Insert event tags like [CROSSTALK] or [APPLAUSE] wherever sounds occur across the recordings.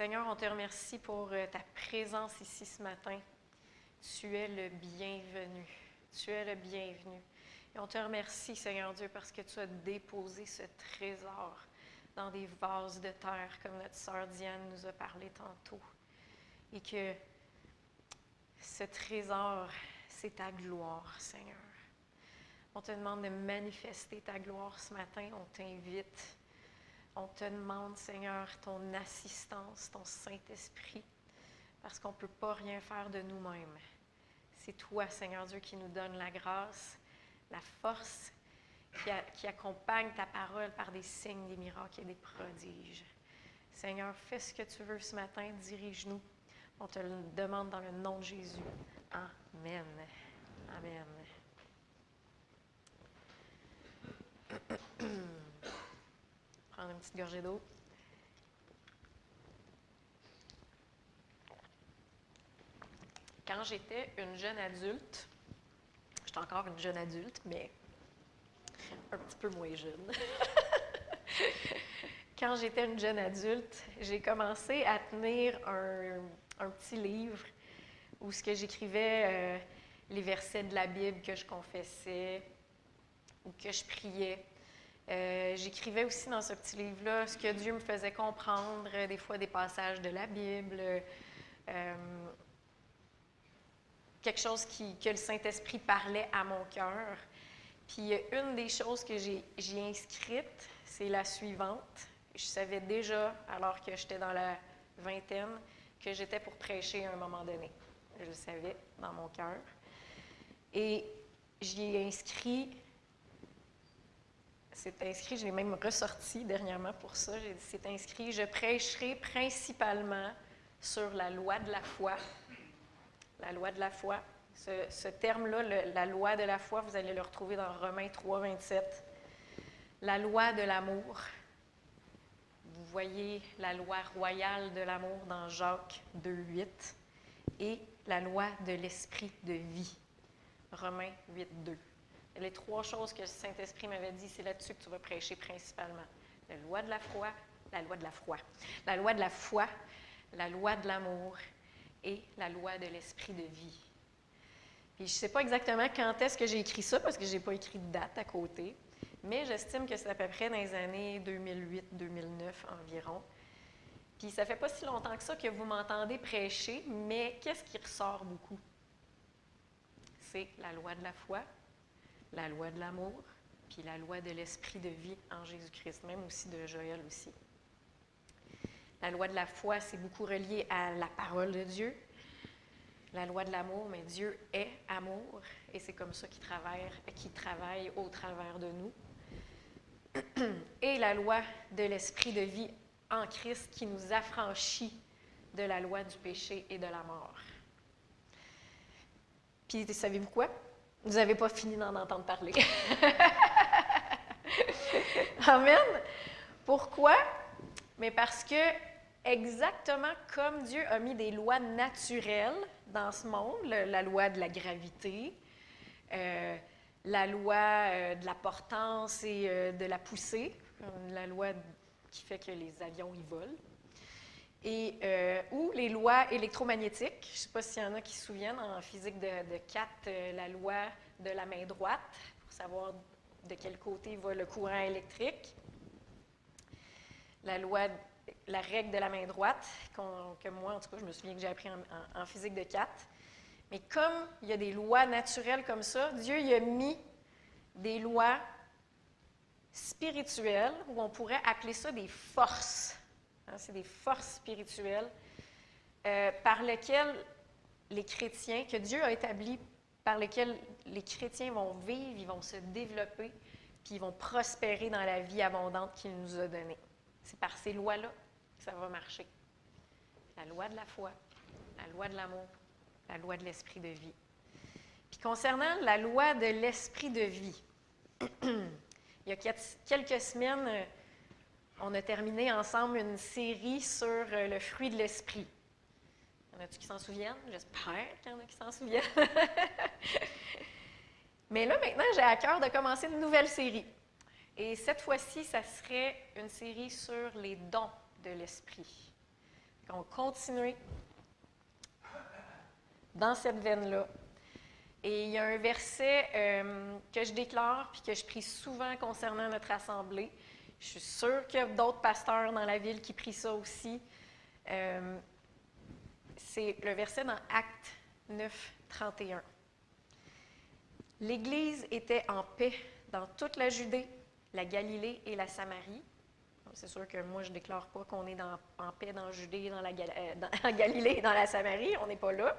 Seigneur, on te remercie pour euh, ta présence ici ce matin. Tu es le bienvenu. Tu es le bienvenu. Et on te remercie, Seigneur Dieu, parce que tu as déposé ce trésor dans des vases de terre, comme notre sœur Diane nous a parlé tantôt. Et que ce trésor, c'est ta gloire, Seigneur. On te demande de manifester ta gloire ce matin. On t'invite. On te demande, Seigneur, ton assistance, ton Saint-Esprit, parce qu'on ne peut pas rien faire de nous-mêmes. C'est toi, Seigneur Dieu, qui nous donne la grâce, la force, qui, accompagne ta parole par des signes, des miracles et des prodiges. Seigneur, fais ce que tu veux ce matin, dirige-nous. On te le demande dans le nom de Jésus. Amen. Amen. [CLEARS THROAT] Une petite gorgée d'eau. Quand j'étais une jeune adulte, j'étais encore une jeune adulte, mais un petit peu moins jeune. [LAUGHS] Quand j'étais une jeune adulte, j'ai commencé à tenir un, petit livre où ce que j'écrivais euh, les versets de la Bible que je confessais ou que je priais. Euh, j'écrivais aussi dans ce petit livre-là ce que Dieu me faisait comprendre, euh, des fois des passages de la Bible, quelque chose qui, que le Saint-Esprit parlait à mon cœur. Puis une des choses que j'ai inscrites, c'est la suivante. Je savais déjà, alors que j'étais dans la vingtaine, que j'étais pour prêcher à un moment donné. Je le savais dans mon cœur. Et j'y ai inscrit, c'est inscrit, je l'ai même ressorti dernièrement pour ça, c'est inscrit, je prêcherai principalement sur la loi de la foi. La loi de la foi ce, terme-là, la loi de la foi, vous allez le retrouver dans Romains 3, 27. La loi de l'amour. Vous voyez la loi royale de l'amour dans Jacques 2, 8. Et la loi de l'esprit de vie. Romains 8, 2. Les trois choses que le Saint-Esprit m'avait dit, c'est là-dessus que tu vas prêcher principalement. La loi de la foi, la loi de la foi. La loi de la foi, la loi de l'amour et la loi de l'esprit de vie je ne sais pas exactement quand est-ce que j'ai écrit ça, parce que je n'ai pas écrit de date à côté, mais j'estime que c'est à peu près dans les années 2008-2009 environ. Puis ça fait pas si longtemps que ça que vous m'entendez prêcher, mais qu'est-ce qui ressort beaucoup? C'est la loi de la foi, la loi de l'amour, puis la loi de l'esprit de vie en Jésus-Christ, même aussi de Joël aussi. La loi de la foi, c'est beaucoup relié à la parole de Dieu, la loi de l'amour, mais Dieu est amour et c'est comme ça qu'il travaille, travaille au travers de nous. [CLEARS THROAT] Et la loi de l'esprit de vie en Christ qui nous affranchit de la loi du péché et de la mort. Puis, savez-vous quoi? Vous n'avez pas fini d'en entendre parler. [LAUGHS] Amen. Pourquoi? Mais parce que exactement comme Dieu a mis des lois naturelles dans ce monde, la loi de la gravité, euh, la loi euh, de la portance et euh, de la poussée, la loi qui fait que les avions y volent, et, ou les lois électromagnétiques. Je ne sais pas s'il y en a qui se souviennent en physique de, de 4, la loi de la main droite, pour savoir de quel côté va le courant électrique. La loi la règle de la main droite, que moi, en tout cas, je me souviens que j'ai appris en, physique de 4. Mais comme il y a des lois naturelles comme ça, Dieu y a mis des lois spirituelles, ou on pourrait appeler ça des forces. Hein, c'est des forces spirituelles euh, par lesquelles les chrétiens, que Dieu a établi, par lesquelles les chrétiens vont vivre, ils vont se développer, puis ils vont prospérer dans la vie abondante qu'il nous a donnée. C'est par ces lois-là que ça va marcher. La loi de la foi, la loi de l'amour, la loi de l'esprit de vie. Puis concernant la loi de l'esprit de vie, [CLEARS THROAT] il y a quelques semaines, on a terminé ensemble une série sur euh, le fruit de l'esprit. Y en a-tu qui s'en souviennent? J'espère qu'il y en a qui s'en souviennent. [LAUGHS] Mais là, maintenant, j'ai à cœur de commencer une nouvelle série. Et cette fois-ci, ça serait une série sur les dons de l'esprit. On va continuer dans cette veine-là. Et il y a un verset euh, que je déclare puis que je prie souvent concernant notre assemblée. Je suis sûre qu'il y a d'autres pasteurs dans la ville qui prient ça aussi. Euh, c'est le verset dans Acte 9, 31. L'Église était en paix dans toute la Judée, la Galilée et la Samarie. C'est sûr que moi, je ne déclare pas qu'on est en paix dans Judée, dans la, euh, dans [LAUGHS] la Galilée et dans la Samarie. On n'est pas là.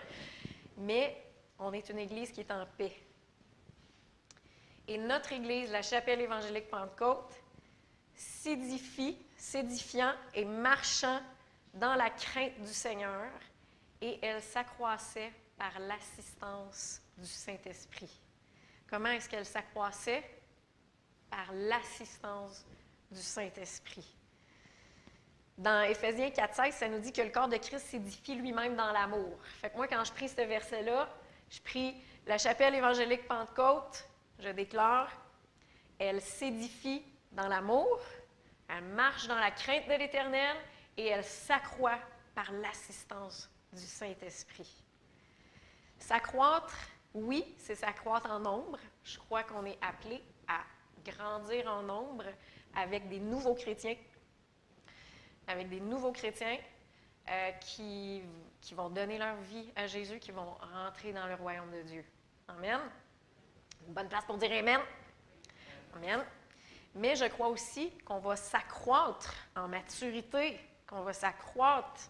Mais on est une Église qui est en paix. Et notre Église, la chapelle évangélique Pentecôte, s'édifie, s'édifiant et marchant dans la crainte du Seigneur, et elle s'accroissait par l'assistance du Saint-Esprit. Comment est-ce qu'elle s'accroissait? Par l'assistance du Saint-Esprit. Dans Éphésiens 4,16, ça nous dit que le corps de Christ s'édifie lui-même dans l'amour. Fait que moi, quand je prie ce verset-là, je prie la chapelle évangélique Pentecôte, je déclare, elle s'édifie dans l'amour, elle marche dans la crainte de l'Éternel et elle s'accroît par l'assistance du Saint-Esprit. S'accroître, oui, c'est s'accroître en nombre. Je crois qu'on est appelé à grandir en nombre avec des nouveaux chrétiens, avec des nouveaux chrétiens euh, qui, qui vont donner leur vie à Jésus, qui vont rentrer dans le royaume de Dieu. Amen. Une bonne place pour dire Amen. Amen. Mais je crois aussi qu'on va s'accroître en maturité, qu'on va s'accroître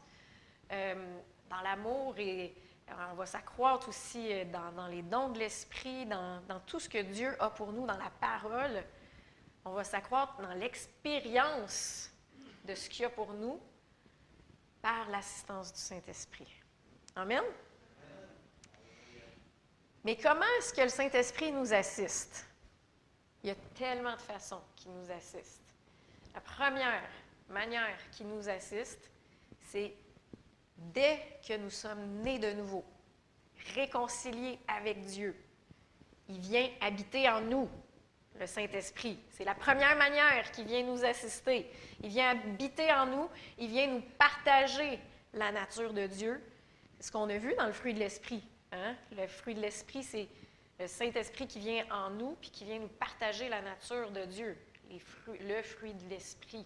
euh, dans l'amour et euh, on va s'accroître aussi euh, dans, les dons de l'Esprit, dans, dans, tout ce que Dieu a pour nous, dans la parole. On va s'accroître dans l'expérience de ce qu'il y a pour nous par l'assistance du Saint-Esprit. Amen? Mais comment est-ce que le Saint-Esprit nous assiste? Il y a tellement de façons qu'il nous assiste. La première manière qu'il nous assiste, c'est dès que nous sommes nés de nouveau, réconciliés avec Dieu. Il vient habiter en nous, le Saint-Esprit. C'est la première manière qu'il vient nous assister. Il vient habiter en nous, il vient nous partager la nature de Dieu. C'est ce qu'on a vu dans le fruit de l'Esprit. Hein? Le fruit de l'Esprit, c'est le Saint-Esprit qui vient en nous, puis qui vient nous partager la nature de Dieu, le fruit de l'Esprit.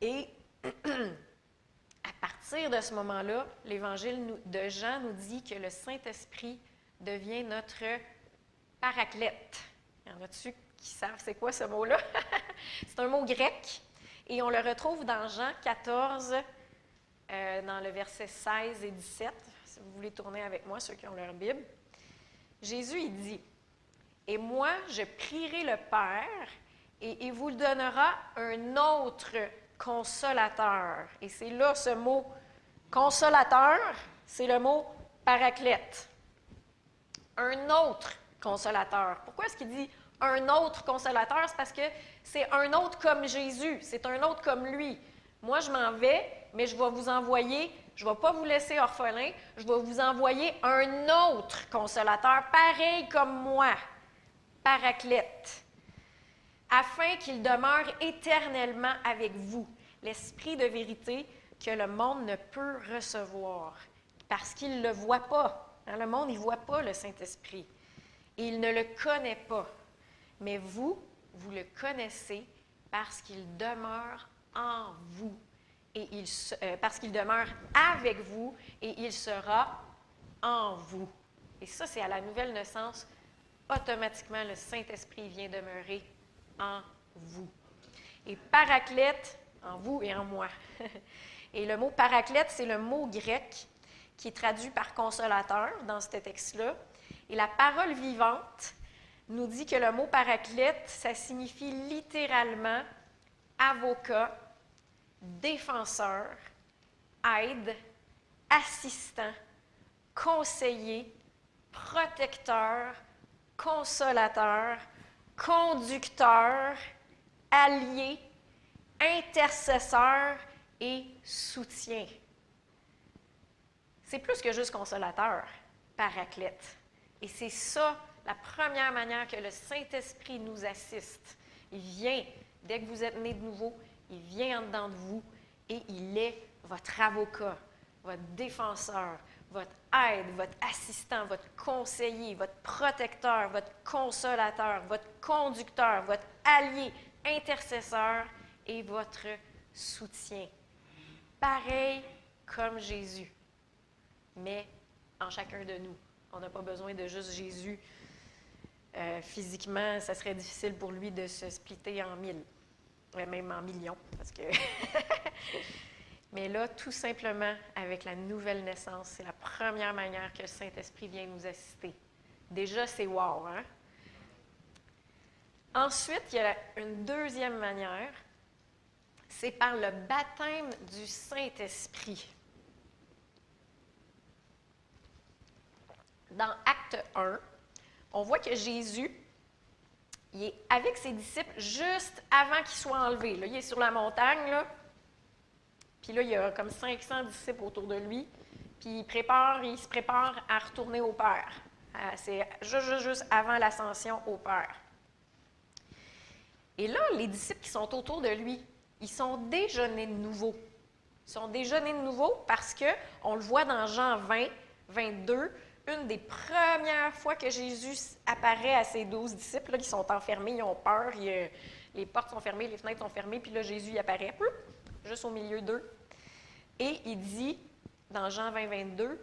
Et [CLEARS THROAT] à partir de ce moment-là, l'Évangile de Jean nous dit que le Saint-Esprit devient notre paraclète. Y en a-tu qui savent c'est quoi ce mot-là? [LAUGHS] c'est un mot grec et on le retrouve dans Jean 14, euh, dans le verset 16 et 17. Si vous voulez tourner avec moi, ceux qui ont leur Bible. Jésus, il dit, Et moi, je prierai le Père, et il vous donnera un autre consolateur. Et c'est là ce mot consolateur, c'est le mot paraclète. Un autre consolateur. Pourquoi est-ce qu'il dit un autre consolateur? C'est parce que c'est un autre comme Jésus, c'est un autre comme lui. Moi, je m'en vais, mais je vais vous envoyer je ne vais pas vous laisser orphelin, je vais vous envoyer un autre consolateur, pareil comme moi, Paraclète, afin qu'il demeure éternellement avec vous, l'esprit de vérité que le monde ne peut recevoir, parce qu'il ne le voit pas. Dans le monde, il ne voit pas le Saint-Esprit. Il ne le connaît pas. Mais vous, vous le connaissez parce qu'il demeure en vous et il, euh, parce qu'il demeure avec vous et il sera en vous. Et ça, c'est à la nouvelle naissance, automatiquement, le Saint-Esprit vient demeurer en vous. Et paraclète, en vous et en moi. [LAUGHS] et le mot paraclète, c'est le mot grec qui est traduit par consolateur dans ce texte-là. Et la parole vivante nous dit que le mot paraclète, ça signifie littéralement avocat défenseur, aide, assistant, conseiller, protecteur, consolateur, conducteur, allié, intercesseur et soutien. C'est plus que juste consolateur, paraclète. Et c'est ça la première manière que le Saint-Esprit nous assiste. Il vient, dès que vous êtes né de nouveau, il vient en dedans de vous et il est votre avocat, votre défenseur, votre aide, votre assistant, votre conseiller, votre protecteur, votre consolateur, votre conducteur, votre allié, intercesseur et votre soutien. Pareil comme Jésus, mais en chacun de nous. On n'a pas besoin de juste Jésus. Euh, physiquement, ça serait difficile pour lui de se splitter en mille, même en millions, parce que [LAUGHS] Mais là, tout simplement, avec la nouvelle naissance, c'est la première manière que le Saint-Esprit vient nous assister. Déjà, c'est wow, hein? Ensuite, il y a une deuxième manière, c'est par le baptême du Saint-Esprit. Dans Acte 1, on voit que Jésus, il est avec ses disciples juste avant qu'il soit enlevé. Il est sur la montagne, puis là, il y a comme 500 disciples autour de lui. Puis il, prépare, il se prépare à retourner au Père. Euh, c'est juste, juste, avant l'ascension au Père. Et là, les disciples qui sont autour de lui, ils sont déjeunés de nouveau. Ils sont déjeunés de nouveau parce que on le voit dans Jean 20, 22, une des premières fois que Jésus apparaît à ses douze disciples, qui sont enfermés, ils ont peur, les portes sont fermées, les fenêtres sont fermées, puis là, Jésus apparaît juste au milieu d'eux. Et il dit, dans Jean 20, 22,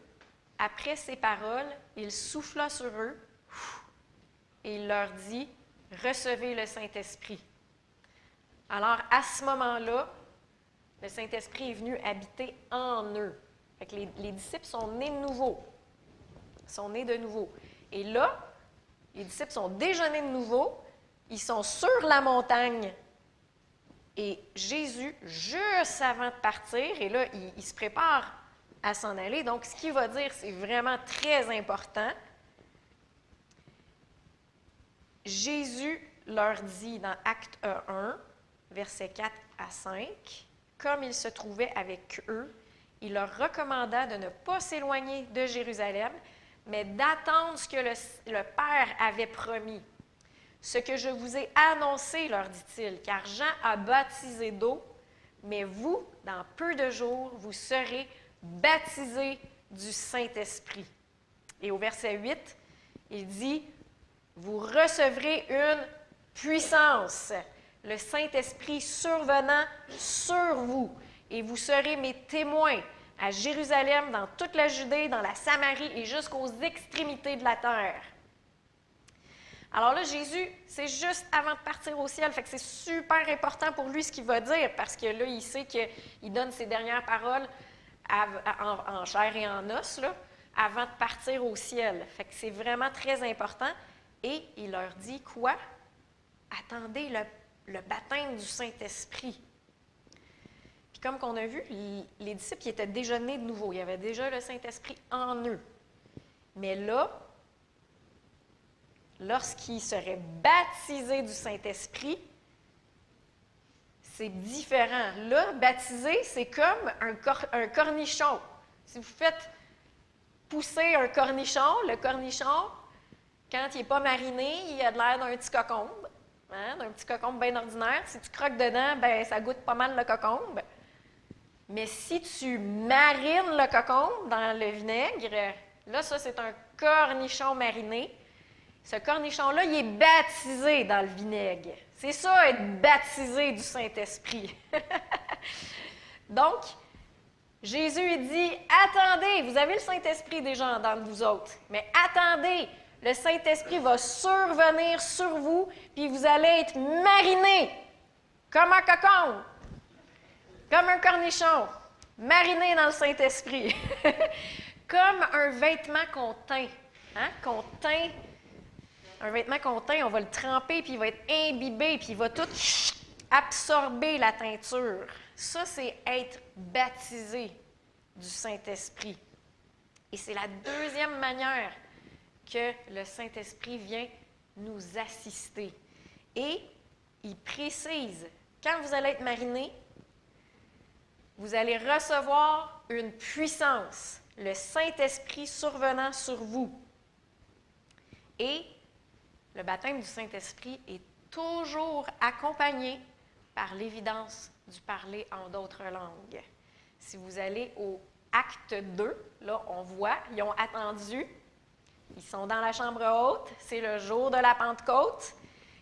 après ces paroles, il souffla sur eux et il leur dit, recevez le Saint-Esprit. Alors, à ce moment-là, le Saint-Esprit est venu habiter en eux. les, les, disciples sont nés de. Sont nés de nouveau. Et là, les disciples sont déjeunés de nouveau. Ils sont sur la montagne et Jésus, juste avant de partir, et là, il, se prépare à s'en aller. Donc, ce qu'il va dire, c'est vraiment très important. Jésus leur dit dans Acte 1, versets 4 à 5, comme il se trouvait avec eux, il leur recommanda de ne pas s'éloigner de Jérusalem, mais d'attendre ce que le, Père avait promis. Ce que je vous ai annoncé, leur dit-il, car Jean a baptisé d'eau, mais vous, dans peu de jours, vous serez baptisés du Saint-Esprit. Et au verset 8, il dit, vous recevrez une puissance, le Saint-Esprit survenant sur vous, et vous serez mes témoins à Jérusalem, dans toute la Judée, dans la Samarie et jusqu'aux extrémités de la terre. Alors là, Jésus, c'est juste avant de partir au ciel. Fait que c'est super important pour lui ce qu'il va dire, parce que là, il sait qu'il donne ses dernières paroles en, chair et en os, là, avant de partir au ciel. Fait que c'est vraiment très important. Et il leur dit quoi? Attendez le, le baptême du Saint-Esprit. Comme qu'on a vu, les disciples étaient déjà nés de nouveau. Il y avait déjà le Saint-Esprit en eux. Mais là, lorsqu'il serait baptisé du Saint-Esprit, c'est différent. Là, baptisé, c'est comme un, un, cornichon. Si vous faites pousser un cornichon, le cornichon, quand il n'est pas mariné, il a de l'air d'un petit cocombe, hein, d'un petit cocombe bien ordinaire. Si tu croques dedans, ben, ça goûte pas mal le cocombe. Mais si tu marines le cocombe dans le vinaigre, là, ça, c'est un cornichon mariné. Ce cornichon-là, il est baptisé dans le vinaigre. C'est ça, être baptisé du Saint-Esprit. [LAUGHS] Donc, Jésus dit, attendez, vous avez le Saint-Esprit déjà dans vous autres, mais attendez, le Saint-Esprit va survenir sur vous, puis vous allez être marinés comme un cocon, comme un cornichon, mariné dans le Saint-Esprit, [LAUGHS] comme un vêtement qu'on teint, hein, qu'on teint un vêtement qu'on teint, on va le tremper, puis il va être imbibé, puis il va tout absorber la teinture. Ça, c'est être baptisé du Saint-Esprit. Et c'est la deuxième manière que le Saint-Esprit vient nous assister. Et il précise, quand vous allez être mariné, vous allez recevoir une puissance, le Saint-Esprit survenant sur vous. Et le baptême du Saint-Esprit est toujours accompagné par l'évidence du parler en d'autres langues. Si vous allez au acte 2, là, on voit, ils ont attendu, ils sont dans la chambre haute, c'est le jour de la Pentecôte.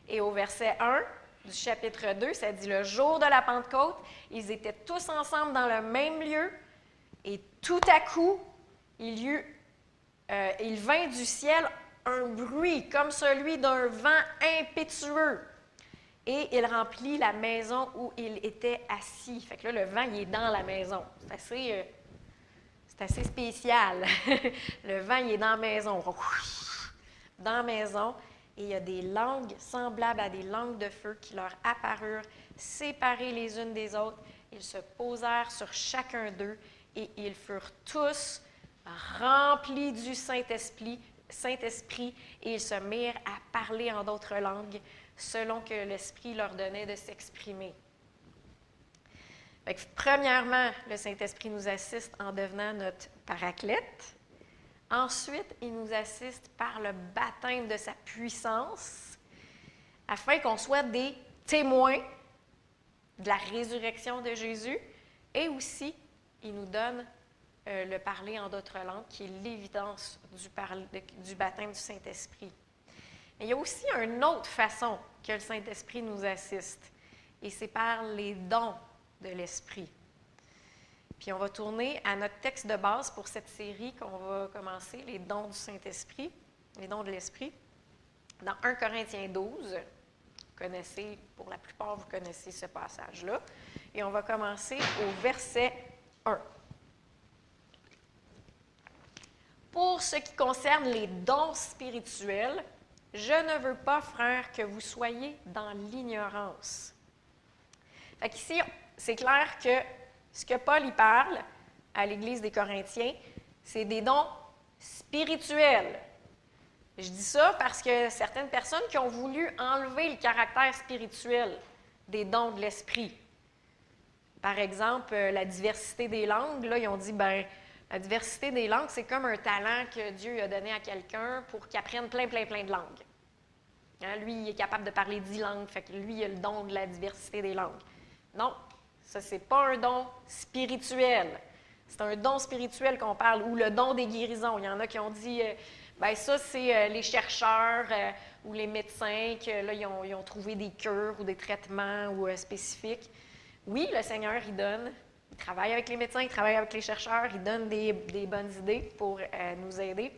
Et au verset 1 du chapitre 2, ça dit le jour de la Pentecôte, ils étaient tous ensemble dans le même lieu, et tout à coup, il y eut, euh, il vint du ciel un bruit comme celui d'un vent impétueux. Et il remplit la maison où il était assis. Fait que là, le vent, il est dans la maison. C'est assez, euh, c'est assez spécial. [LAUGHS] le vent, il est dans la maison. Dans la maison. Et il y a des langues semblables à des langues de feu qui leur apparurent, séparées les unes des autres. Ils se posèrent sur chacun d'eux et ils furent tous remplis du Saint-Esprit, Saint-Esprit et ils se mirent à parler en d'autres langues selon que l'Esprit leur donnait de s'exprimer. Premièrement, le Saint-Esprit nous assiste en devenant notre paraclète. Ensuite, il nous assiste par le baptême de sa puissance, afin qu'on soit des témoins de la résurrection de Jésus. Et aussi, il nous donne euh, le parler en d'autres langues, qui est l'évidence du, baptême du Saint-Esprit. Il y a aussi une autre façon que le Saint-Esprit nous assiste, et c'est par les dons de l'Esprit. Puis on va tourner à notre texte de base pour cette série qu'on va commencer, les dons du Saint-Esprit, les dons de l'Esprit. Dans 1 Corinthiens 12, vous connaissez, pour la plupart, vous connaissez ce passage-là. Et on va commencer au verset 1. Pour ce qui concerne les dons spirituels, je ne veux pas, frère, que vous soyez dans l'ignorance. Ici, c'est clair que ce que Paul y parle à l'Église des Corinthiens, c'est des dons spirituels. Je dis ça parce que certaines personnes qui ont voulu enlever le caractère spirituel des dons de l'esprit. Par exemple, euh, la diversité des langues, là, ils ont dit, ben, la diversité des langues, c'est comme un talent que Dieu a donné à quelqu'un pour qu'il apprenne plein, plein, plein de langues. Hein, lui, il est capable de parler dix langues, fait que lui, il a le don de la diversité des langues. Non, ça, c'est pas un don spirituel. C'est un don spirituel qu'on parle, ou le don des guérisons. Il y en a qui ont dit, euh, ben ça, c'est euh, les chercheurs euh, ou les médecins qui, là, ils ont, trouvé des cures ou des traitements ou, spécifiques. Oui, le Seigneur, il donne. Il travaille avec les médecins, il travaille avec les chercheurs, il donne des, des bonnes idées pour nous aider.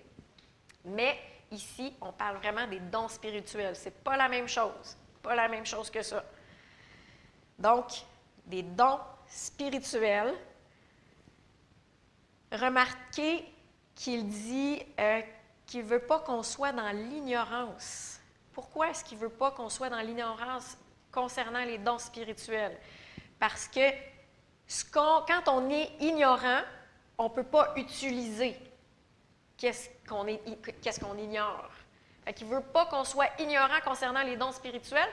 Mais Ici, on parle vraiment des dons spirituels. Ce n'est pas la même chose. Pas la même chose que ça. Donc, des dons spirituels. Remarquez qu'il dit euh, qu'il ne veut pas qu'on soit dans l'ignorance. Pourquoi est-ce qu'il ne veut pas qu'on soit dans l'ignorance concernant les dons spirituels? Parce que quand on est ignorant, on ne peut pas utiliser qu'est-ce qu'on qu'est-ce qu'on ignore. Il ne veut pas qu'on soit ignorant concernant les dons spirituels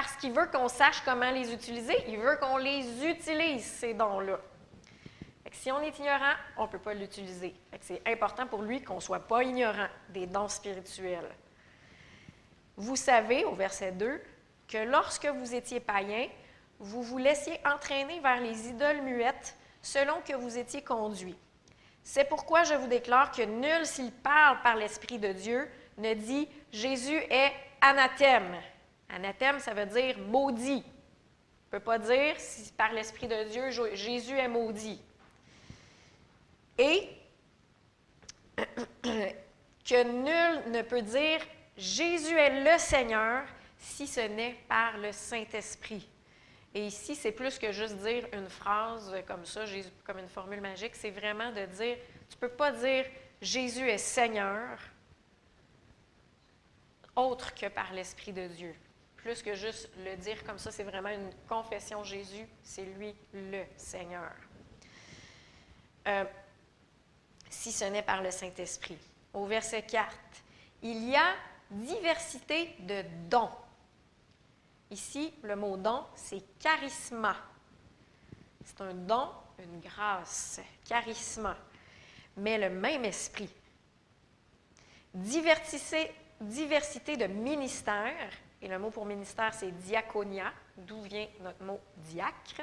parce qu'il veut qu'on sache comment les utiliser. Il veut qu'on les utilise, ces dons-là. Si on est ignorant, on ne peut pas l'utiliser. C'est important pour lui qu'on ne soit pas ignorant des dons spirituels. Vous savez, au verset 2, que lorsque vous étiez païen, vous vous laissiez entraîner vers les idoles muettes selon que vous étiez conduits. C'est pourquoi je vous déclare que nul, s'il parle par l'Esprit de Dieu, ne dit Jésus est anathème. Anathème, ça veut dire maudit. On ne peut pas dire par l'Esprit de Dieu, Jésus est maudit. Et [CLEARS THROAT] que nul ne peut dire Jésus est le Seigneur si ce n'est par le Saint-Esprit. Et ici, c'est plus que juste dire une phrase comme ça, comme une formule magique, c'est vraiment de dire, tu ne peux pas dire Jésus est Seigneur autre que par l'Esprit de Dieu. Plus que juste le dire comme ça, c'est vraiment une confession Jésus, c'est lui le Seigneur. Euh, si ce n'est par le Saint-Esprit. Au verset 4, il y a diversité de dons Ici, le mot don, c'est charisma. C'est un don, une grâce, charisma, mais le même esprit. Diversité, diversité de ministères, et le mot pour ministère, c'est diaconia, d'où vient notre mot diacre.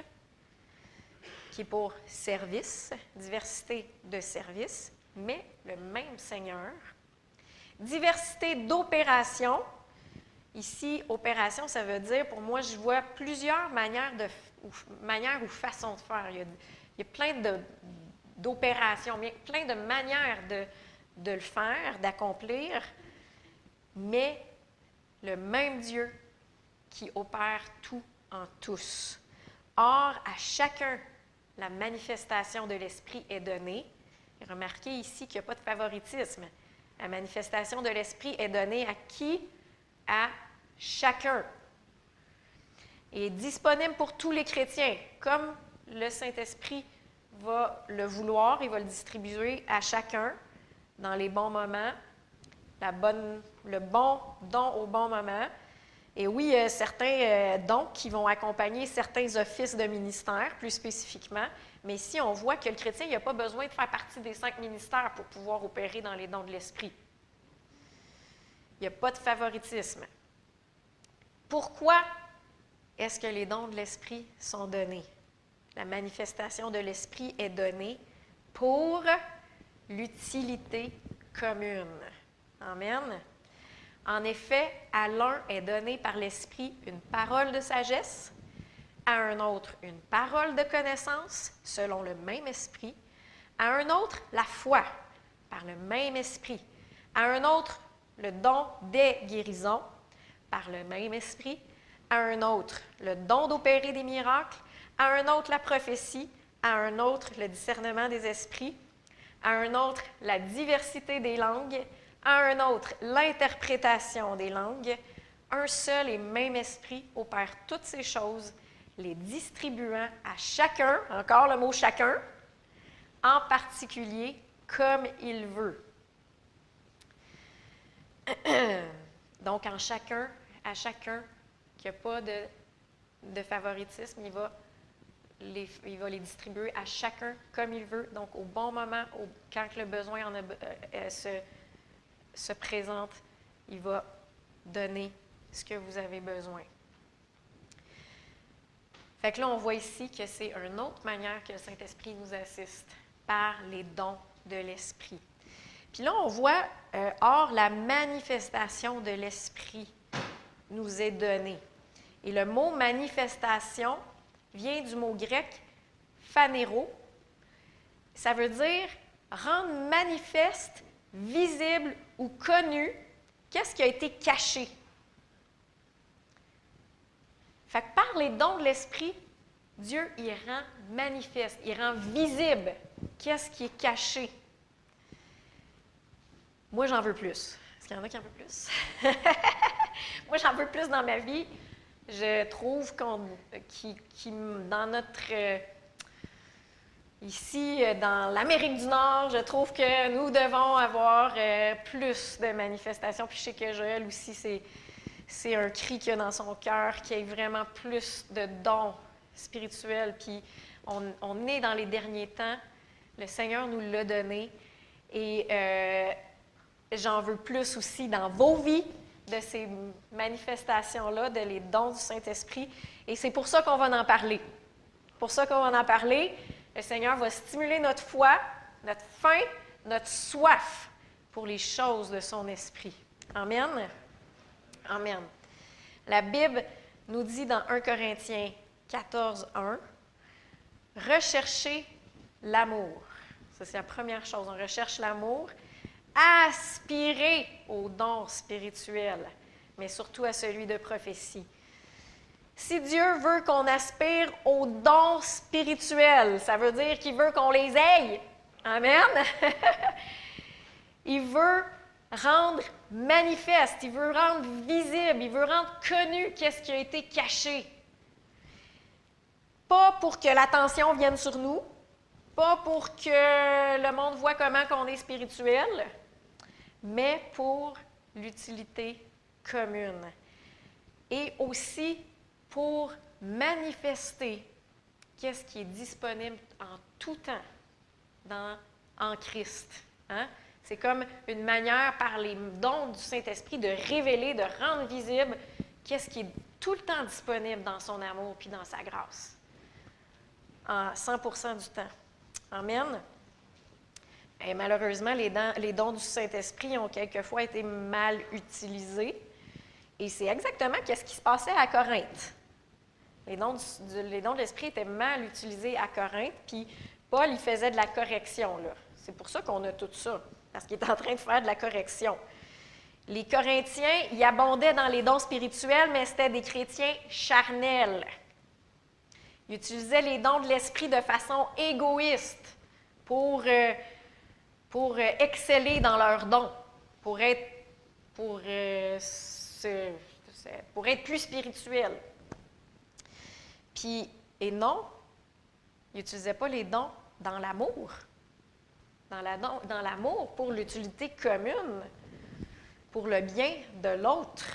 qui est pour service, diversité de service, mais le même Seigneur. Diversité d'opération. Ici, opération, ça veut dire, pour moi, je vois plusieurs manières, de, ou, manières ou façons de faire. Il y a, il y plein d'opérations, plein de manières de, de le faire, d'accomplir, mais le même Dieu qui opère tout en tous. Or, à chacun, la manifestation de l'Esprit est donnée. Remarquez ici qu'il n'y a pas de favoritisme. La manifestation de l'Esprit est donnée à qui? À chacun. Et disponible pour tous les chrétiens, comme le Saint-Esprit va le vouloir, il va le distribuer à chacun dans les bons moments, la bonne, le bon don au bon moment. Et oui, a certains euh, dons qui vont accompagner certains offices de ministère, plus spécifiquement. Mais ici, on voit que le chrétien n'a pas besoin de faire partie des cinq ministères pour pouvoir opérer dans les dons de l'Esprit. Il n'y a pas de favoritisme. Pourquoi est-ce que les dons de l'Esprit sont donnés? La manifestation de l'Esprit est donnée pour l'utilité commune. Amen. En effet, à l'un est donné par l'Esprit une parole de sagesse, à un autre une parole de connaissance, selon le même Esprit, à un autre la foi, par le même Esprit, à un autre le don des guérisons, par le même Esprit, à un autre le don d'opérer des miracles, à un autre la prophétie, à un autre le discernement des esprits, à un autre la diversité des langues, à un autre l'interprétation des langues. Un seul et même esprit opère toutes ces choses, les distribuant à chacun, encore le mot chacun, en particulier comme il veut. [CLEARS THROAT] Donc, en chacun, à chacun, qu'il n'y a pas de, favoritisme, il va il va les distribuer à chacun comme il veut, donc au bon moment, quand le besoin en euh, euh, se, se présente, il va donner ce que vous avez besoin. Fait que là, on voit ici que c'est une autre manière que le Saint-Esprit nous assiste, par les dons de l'Esprit. Puis là, on voit, euh, or, la manifestation de l'Esprit nous est donnée. Et le mot manifestation, vient du mot grec phanéro. Ça veut dire rendre manifeste, visible ou connu qu'est-ce qui a été caché? Fait que par les dons de l'Esprit, Dieu il rend manifeste, il rend visible qu'est-ce qui est caché. Moi, j'en veux plus. Est-ce qu'il y en a qui en veulent plus? [LAUGHS] Moi, j'en veux plus dans ma vie. Je trouve qu'on, qui, dans notre euh, ici euh, dans l'Amérique du Nord, je trouve que nous devons avoir euh, plus de manifestations. Puis je sais que Joël aussi, c'est, un cri qu'il a dans son cœur, qu'il y ait vraiment plus de dons spirituels. Puis on, on, est dans les derniers temps. Le Seigneur nous l'a donné. Et j'en veux plus aussi dans vos vies, de ces manifestations-là, de les dons du Saint-Esprit. Et c'est pour ça qu'on va en parler. Pour ça qu'on va en parler. Le Seigneur va stimuler notre foi, notre faim, notre soif pour les choses de son esprit. Amen. Amen. La Bible nous dit dans 1 Corinthiens 14, 1, recherchez l'amour. Ça, c'est la première chose. On recherche l'amour aspirer aux dons spirituels, mais surtout à celui de prophétie. Si Dieu veut qu'on aspire aux dons spirituels, ça veut dire qu'il veut qu'on les aille. Amen. [LAUGHS] il veut rendre manifeste, il veut rendre visible, il veut rendre connu qu'est-ce qui a été caché. Pas pour que l'attention vienne sur nous, pas pour que le monde voit comment on est spirituel, mais pour l'utilité commune. Et aussi pour manifester qu'est-ce qui est disponible en tout temps dans, en Christ. Hein? C'est comme une manière par les dons du Saint-Esprit de révéler, de rendre visible qu'est-ce qui est tout le temps disponible dans son amour puis dans sa grâce. en 100 du temps. Amen. Et malheureusement, les, les dons du Saint-Esprit ont quelquefois été mal utilisés. Et c'est exactement ce qui se passait à Corinthe. Les dons, les dons de l'Esprit étaient mal utilisés à Corinthe, puis Paul, il faisait de la correction. C'est pour ça qu'on a tout ça, parce qu'il est en train de faire de la correction. Les Corinthiens, ils abondaient dans les dons spirituels, mais c'était des chrétiens charnels. Ils utilisaient les dons de l'Esprit de façon égoïste pour, euh, pour euh, exceller dans leurs dons, pour être, pour, euh, pour être plus spirituels. Puis, et non, ils n'utilisaient pas les dons dans l'amour, dans l'amour la, pour l'utilité commune, pour le bien de l'autre.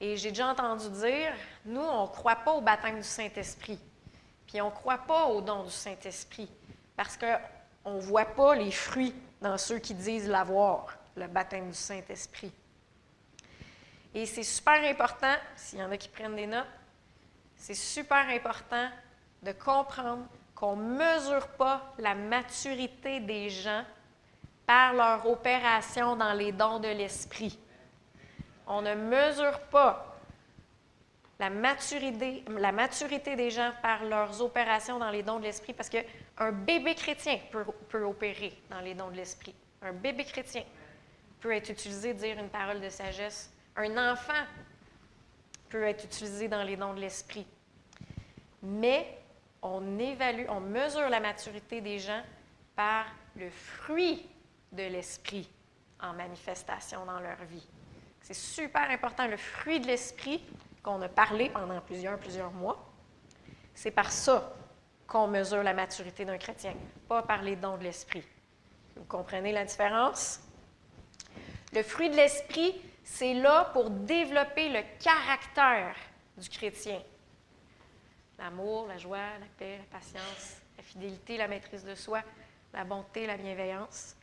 Et j'ai déjà entendu dire, nous, on ne croit pas au baptême du Saint-Esprit, puis on ne croit pas au don du Saint-Esprit, parce qu'on ne voit pas les fruits dans ceux qui disent l'avoir, le baptême du Saint-Esprit. Et c'est super important, s'il y en a qui prennent des notes, c'est super important de comprendre qu'on ne mesure pas la maturité des gens par leur opération dans les dons de l'esprit. On ne mesure pas la maturité, la maturité des gens par leurs opérations dans les dons de l'esprit parce qu'un bébé chrétien peut, peut, opérer dans les dons de l'esprit. Un bébé chrétien peut être utilisé, dire une parole de sagesse. Un enfant peut être utilisé dans les dons de l'esprit. Mais on évalue, on mesure la maturité des gens par le fruit de l'esprit en manifestation dans leur vie. C'est super important, le fruit de l'esprit qu'on a parlé pendant plusieurs, plusieurs mois. C'est par ça qu'on mesure la maturité d'un chrétien, pas par les dons de l'esprit. Vous comprenez la différence? Le fruit de l'esprit, c'est là pour développer le caractère du chrétien. L'amour, la joie, la paix, la patience, la fidélité, la maîtrise de soi, la bonté, la bienveillance.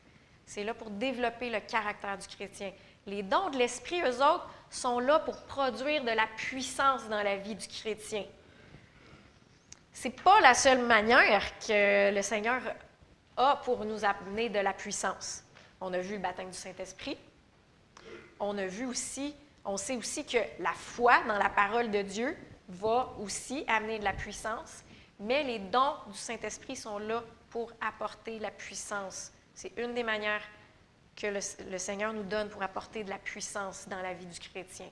C'est là pour développer le caractère du chrétien. Les dons de l'esprit, eux autres, sont là pour produire de la puissance dans la vie du chrétien. C'est pas la seule manière que le Seigneur a pour nous amener de la puissance. On a vu le baptême du Saint-Esprit, on a vu aussi, on sait aussi que la foi dans la parole de Dieu va aussi amener de la puissance, mais les dons du Saint-Esprit sont là pour apporter la puissance. C'est une des manières que le, Seigneur nous donne pour apporter de la puissance dans la vie du chrétien.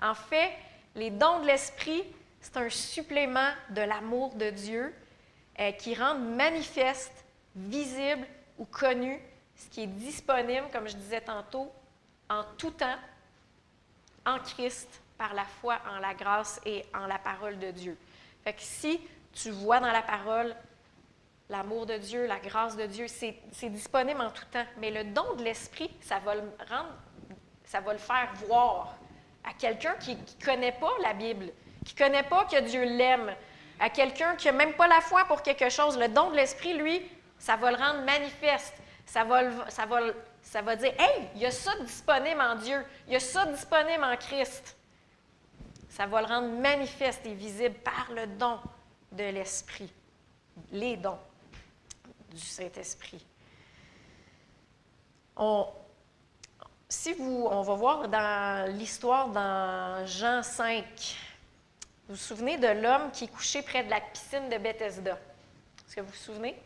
En fait, les dons de l'Esprit, c'est un supplément de l'amour de Dieu euh, qui rend manifeste, visible ou connu ce qui est disponible, comme je disais tantôt, en tout temps en Christ par la foi en la grâce et en la parole de Dieu. Fait que si tu vois dans la parole l'amour de Dieu, la grâce de Dieu, c'est disponible en tout temps. Mais le don de l'Esprit, ça va le rendre, ça va le faire voir à quelqu'un qui ne connaît pas la Bible, qui ne connaît pas que Dieu l'aime, à quelqu'un qui n'a même pas la foi pour quelque chose. Le don de l'Esprit, lui, ça va le rendre manifeste. Ça va, ça va ça va dire Hey, il y a ça disponible en Dieu, il y a ça disponible en Christ. Ça va le rendre manifeste et visible par le don de l'Esprit, les dons du Saint-Esprit. Si vous, on va voir dans l'histoire dans Jean 5, vous vous souvenez de l'homme qui est couché près de la piscine de Bethesda? Est-ce que vous vous souvenez?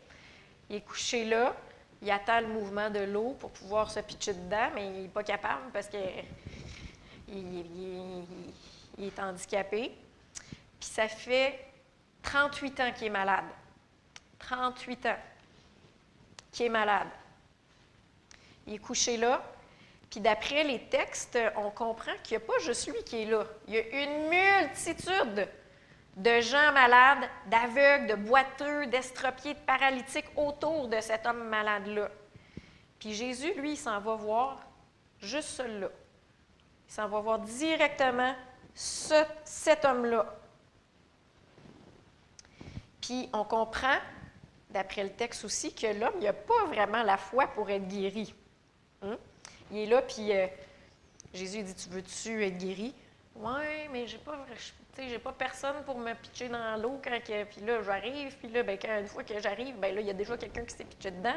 Il est couché là, il attend le mouvement de l'eau pour pouvoir se pitcher dedans, mais il n'est pas capable parce qu'il est handicapé. Puis ça fait 38 ans qu'il est malade. 38 ans qu'il est malade. Il est couché là. Puis d'après les textes, on comprend qu'il n'y a pas juste lui qui est là. Il y a une multitude de gens malades, d'aveugles, de boiteux, d'estropiés, de paralytiques autour de cet homme malade-là. Puis Jésus, lui, il s'en va voir juste celui-là. Il s'en va voir directement cet homme-là. Puis on comprend, d'après le texte aussi, que l'homme, n'a pas vraiment la foi pour être guéri. Hein? Il est là, puis euh, Jésus dit Tu veux-tu être guéri Oui, mais j'ai pas, Tu sais, j'ai pas personne pour me pitcher dans l'eau quand que, puis là, j'arrive, puis là, ben, quand, une fois que j'arrive, ben là, il y a déjà quelqu'un qui s'est pitché dedans.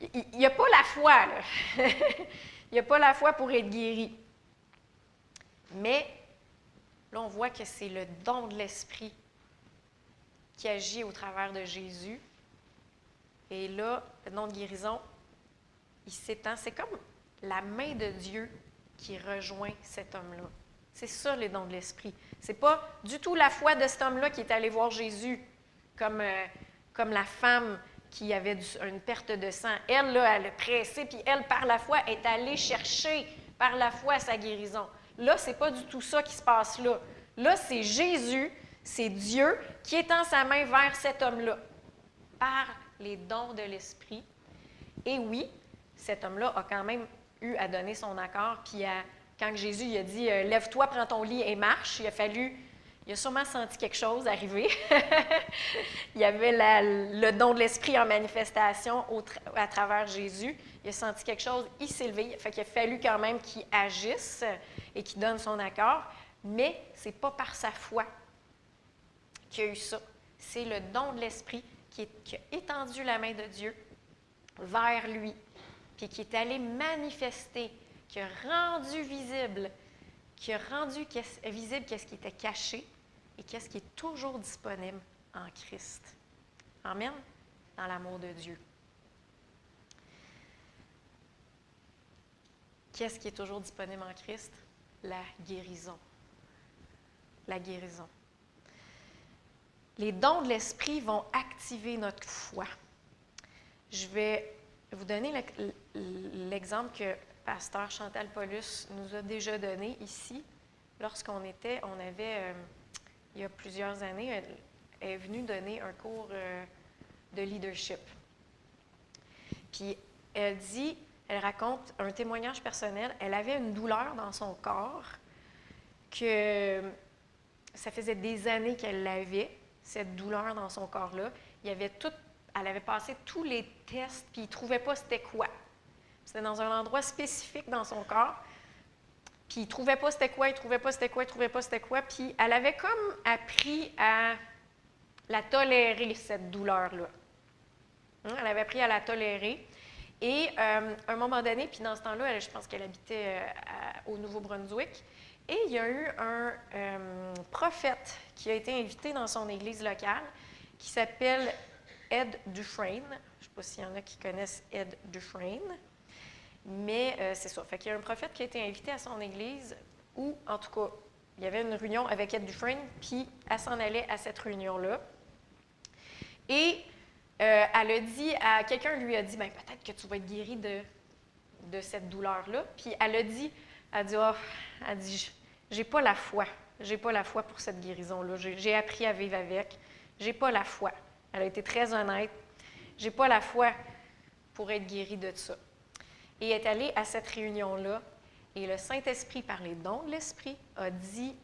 Il n'y a pas la foi, [LAUGHS] il n'y a pas la foi pour être guéri. Mais là, on voit que c'est le don de l'Esprit qui agit au travers de Jésus. Et là, le don de guérison, il s'étend. C'est comme la main de Dieu qui rejoint cet homme-là. C'est ça, les dons de l'Esprit. C'est pas du tout la foi de cet homme-là qui est allé voir Jésus comme, euh, comme la femme qui avait une perte de sang. Elle, là, elle a pressé, puis elle, par la foi, est allée chercher par la foi sa guérison. Là, c'est pas du tout ça qui se passe là. Là, c'est Jésus, c'est Dieu qui étend sa main vers cet homme-là par les dons de l'Esprit. Et oui, cet homme-là a quand même eu à donner son accord, puis quand Jésus il a dit euh, Lève-toi, prends ton lit et marche, il a fallu il a sûrement senti quelque chose arriver. [LAUGHS] il y avait le don de l'Esprit en manifestation à travers Jésus. Il a senti quelque chose, il s'est levé. Fait a fallu quand même qu'il agisse et qu'il donne son accord. Mais ce n'est pas par sa foi qu'il a eu ça. C'est le don de l'Esprit qui, qui, a étendu la main de Dieu vers lui, puis qui est allé manifester, qui a rendu visible qui rendu visible qu'est-ce qui était caché et qu'est-ce qui est toujours disponible en Christ. Amen. Dans l'amour de Dieu. Qu'est-ce qui est toujours disponible en Christ? La guérison. La guérison. Les dons de l'Esprit vont activer notre foi. Je vais vous donner l'exemple que pasteur Chantal Paulus nous a déjà donné ici. Lorsqu'on était, on avait, euh, il y a plusieurs années, elle est venue donner un cours euh, de leadership. Puis elle dit, elle raconte un témoignage personnel, elle avait une douleur dans son corps que ça faisait des années qu'elle l'avait, cette douleur dans son corps-là. Elle avait passé tous les tests, puis il ne trouvait pas c'était quoi. C'était dans un endroit spécifique dans son corps. Puis il trouvait pas c'était quoi, il trouvait pas c'était quoi, il trouvait pas c'était quoi. Puis elle avait comme appris à la tolérer, cette douleur-là. Hein, elle avait appris à la tolérer. Et euh, à un moment donné, puis dans ce temps-là, je pense qu'elle habitait euh, au Nouveau-Brunswick, et il y a eu un euh, prophète qui a été invité dans son église locale, qui s'appelle Ed Dufresne. Je ne sais pas s'il y en a qui connaissent Ed Dufresne. Mais euh, c'est ça. Fait qu'il y a un prophète qui a été invité à son église où, en tout cas, il y avait une réunion avec Ed Dufresne, puis elle s'en allait à cette réunion-là. Et euh, elle a dit à quelqu'un lui a dit ben peut-être que tu vas être guéri de, de cette douleur-là. Puis elle a dit elle dit oh, elle dit j'ai pas la foi, j'ai pas la foi pour cette guérison-là. J'ai appris à vivre avec, j'ai pas la foi. Elle a été très honnête. J'ai pas la foi pour être guérie de ça et est allé à cette réunion-là. Et le Saint-Esprit, par les dons de l'Esprit, a dit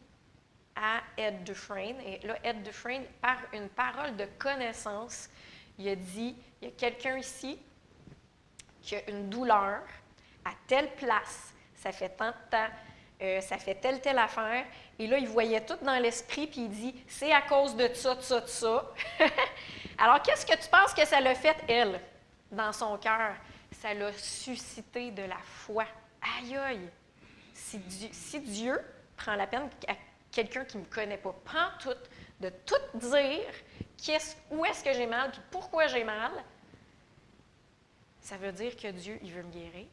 à Ed Dufresne, et là, Ed Dufresne, par une parole de connaissance, il a dit, il y a quelqu'un ici qui a une douleur à telle place, ça fait tant de temps, euh, ça fait telle, telle affaire. Et là, il voyait tout dans l'esprit, puis il dit, c'est à cause de ça, de ça, ça. [LAUGHS] Alors, qu'est-ce que tu penses que ça l'a fait, elle, dans son cœur? Ça l'a suscité de la foi. Aïe aïe! Si Dieu, prend la peine à quelqu'un qui ne me connaît pas, prend tout, de tout dire où est-ce que j'ai mal, puis pourquoi j'ai mal, ça veut dire que Dieu, il veut me guérir.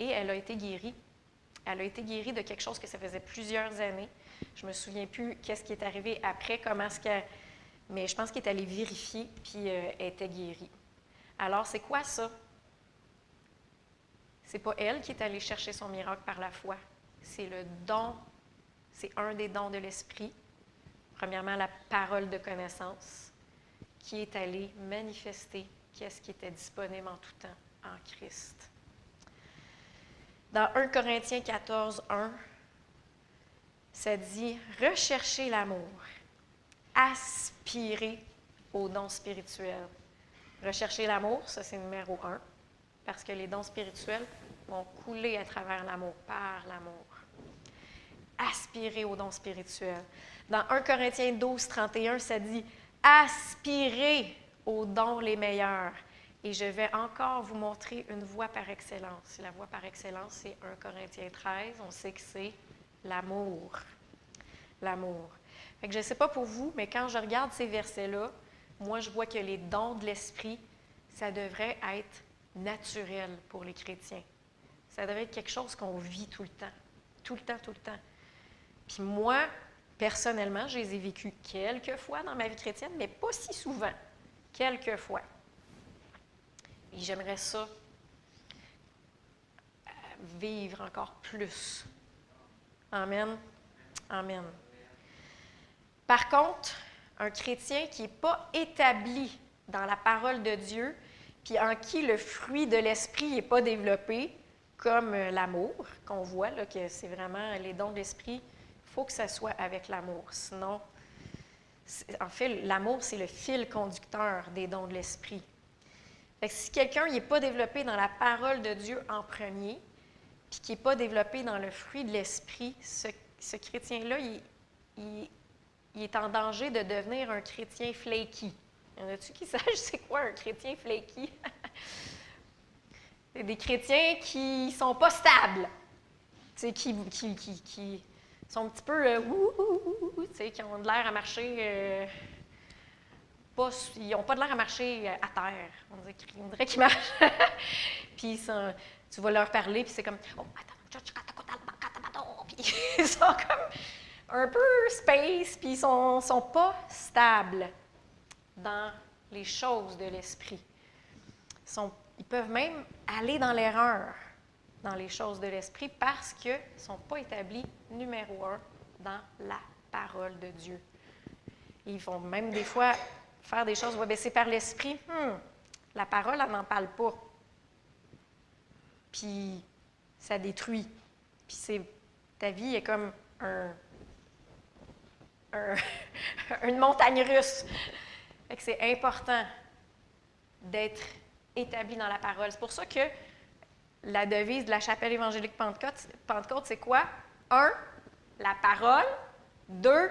Et elle a été guérie. Elle a été guérie de quelque chose que ça faisait plusieurs années. Je me souviens plus qu'est-ce qui est arrivé après, comment ce qu'elle... Mais je pense qu'elle est allée vérifier, puis euh, elle était guérie. Alors, c'est quoi ça? C'est pas elle qui est allée chercher son miracle par la foi. C'est le don, c'est un des dons de l'Esprit. Premièrement, la parole de connaissance qui est allée manifester qu'est-ce qui était disponible en tout temps en Christ. Dans 1 Corinthiens 14, 1, ça dit Recherchez l'amour, aspirez aux dons spirituels Rechercher l'amour, ça c'est numéro un, parce que les dons spirituels vont couler à travers l'amour, par l'amour. aspirez aux dons spirituels. Dans 1 Corinthiens 12, 31, ça dit aspirez aux dons les meilleurs. Et je vais encore vous montrer une voie par excellence. La voie par excellence, c'est 1 Corinthiens 13. On sait que c'est l'amour. L'amour. je ne sais pas pour vous, mais quand je regarde ces versets-là, moi, je vois que les dons de l'Esprit, ça devrait être naturel pour les chrétiens. Ça devrait être quelque chose qu'on vit tout le temps. Tout le temps, tout le temps. Puis moi, personnellement, je les ai vécus quelques fois dans ma vie chrétienne, mais pas si souvent. Quelques fois. Et j'aimerais ça euh, vivre encore plus. Amen. Amen. Par contre, un chrétien qui n'est pas établi dans la parole de Dieu, puis en qui le fruit de l'esprit n'est pas développé, comme euh, l'amour, qu'on voit, là, que c'est vraiment les dons de l'esprit, il faut que ça soit avec l'amour. Sinon, en fait, l'amour, c'est le fil conducteur des dons de l'esprit. si quelqu'un n'est pas développé dans la parole de Dieu en premier, puis qui n'est pas développé dans le fruit de l'esprit, ce, chrétien-là, il, il est en danger de devenir un chrétien flaky. Y en a-tu qui savent c'est quoi un chrétien flaky? [LAUGHS] c'est des chrétiens qui sont pas stables, qui, qui, qui, qui, sont un petit peu euh, qui ont de l'air à marcher. Euh, pas, ils n'ont pas de l'air à marcher euh, à terre. On dirait, qu'ils marchent. [LAUGHS] puis tu vas leur parler, puis c'est comme oh, puis [LAUGHS] ils sont comme un peu space, puis ils sont, sont, pas stables dans les choses de l'esprit. Ils, peuvent même aller dans l'erreur dans les choses de l'esprit parce qu'ils ne sont pas établis, numéro un, dans la parole de Dieu. Ils vont même des fois faire des choses, ouais, ben c'est par l'esprit. Hmm, la parole, elle n'en parle pas. Puis ça détruit. Puis c'est, ta vie est comme un, [LAUGHS] une montagne russe. C'est important d'être établi dans la parole. C'est pour ça que la devise de la chapelle évangélique Pentecôte, Pentecôte c'est quoi? Un, la parole. Deux,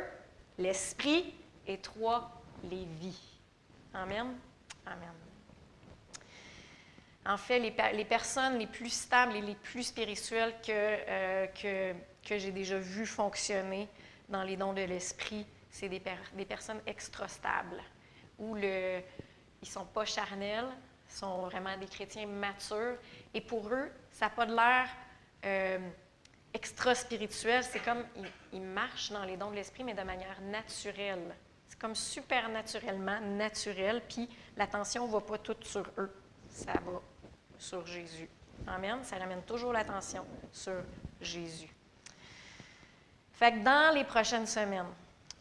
l'esprit. Et trois, les vies. Amen. Amen. En fait, les, personnes les plus stables et les plus spirituelles que, euh, que, que j'ai déjà vues fonctionner, dans les dons de l'esprit, c'est des, personnes extra stables, où le, ils sont pas charnels, sont vraiment des chrétiens matures, et pour eux, ça n'a pas de l'air euh, extra spirituel, c'est comme ils, marchent dans les dons de l'esprit, mais de manière naturelle. C'est comme supernaturellement naturel, puis l'attention ne va pas toute sur eux, ça va sur Jésus. Amen. Ça ramène toujours l'attention sur Jésus. Fait que dans les prochaines semaines,